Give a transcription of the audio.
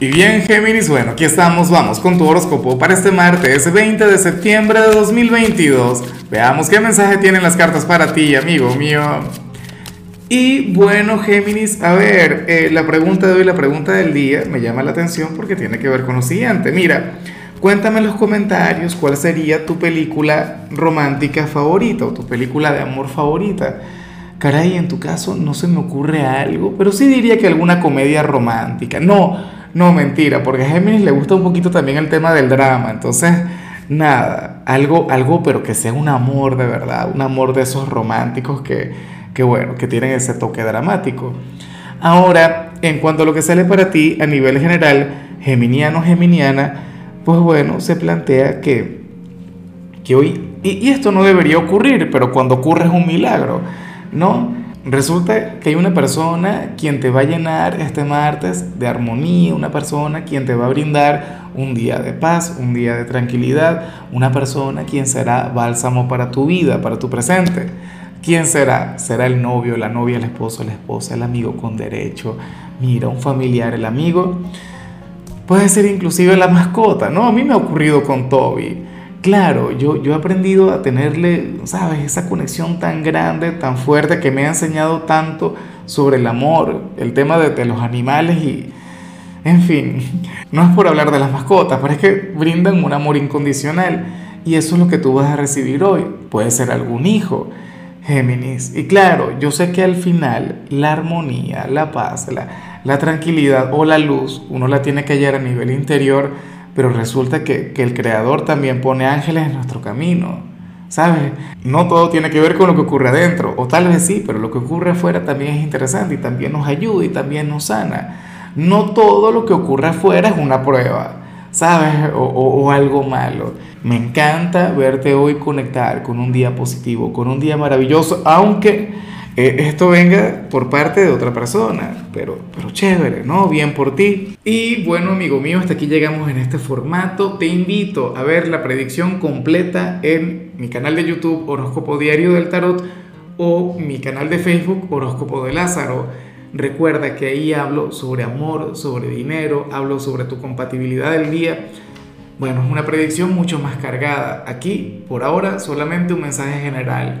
Y bien, Géminis, bueno, aquí estamos, vamos con tu horóscopo para este martes 20 de septiembre de 2022. Veamos qué mensaje tienen las cartas para ti, amigo mío. Y bueno, Géminis, a ver, eh, la pregunta de hoy, la pregunta del día, me llama la atención porque tiene que ver con lo siguiente. Mira, cuéntame en los comentarios cuál sería tu película romántica favorita o tu película de amor favorita. Caray, en tu caso no se me ocurre algo, pero sí diría que alguna comedia romántica. No no, mentira, porque a Géminis le gusta un poquito también el tema del drama. Entonces, nada, algo, algo, pero que sea un amor de verdad, un amor de esos románticos que, que bueno, que tienen ese toque dramático. Ahora, en cuanto a lo que sale para ti a nivel general, geminiano, geminiana, pues bueno, se plantea que, que hoy, y, y esto no debería ocurrir, pero cuando ocurre es un milagro, ¿no? Resulta que hay una persona quien te va a llenar este martes de armonía, una persona quien te va a brindar un día de paz, un día de tranquilidad, una persona quien será bálsamo para tu vida, para tu presente. ¿Quién será? Será el novio, la novia, el esposo, la esposa, el amigo con derecho, mira, un familiar, el amigo. Puede ser inclusive la mascota, ¿no? A mí me ha ocurrido con Toby claro, yo, yo he aprendido a tenerle, ¿sabes? Esa conexión tan grande, tan fuerte, que me ha enseñado tanto sobre el amor, el tema de, los animales y, en fin, no es por hablar de las mascotas, pero es que brindan un amor incondicional y eso es lo que tú vas a recibir hoy. Puede ser algún hijo, Géminis. Y claro, yo sé que al final la armonía, la paz, la, la tranquilidad o la luz, uno la tiene que hallar a nivel interior pero resulta que, el Creador también pone ángeles en nuestro camino. ¿Sabes? No todo tiene que ver con lo que ocurre adentro, o tal vez sí, pero lo que ocurre afuera también es interesante y también nos ayuda y también nos sana. No todo lo que ocurre afuera es una prueba, ¿sabes? O, o algo malo. Me encanta verte hoy conectar con un día positivo, con un día maravilloso, aunque esto venga por parte de otra persona, pero, pero chévere, ¿no? Bien por ti. Y bueno, amigo mío, hasta aquí llegamos en este formato. Te invito a ver la predicción completa en mi canal de YouTube Horóscopo Diario del Tarot o mi canal de Facebook Horóscopo de Lázaro. Recuerda que ahí hablo sobre amor, sobre dinero, hablo sobre tu compatibilidad del día. Bueno, es una predicción mucho más cargada. Aquí, por ahora, solamente un mensaje general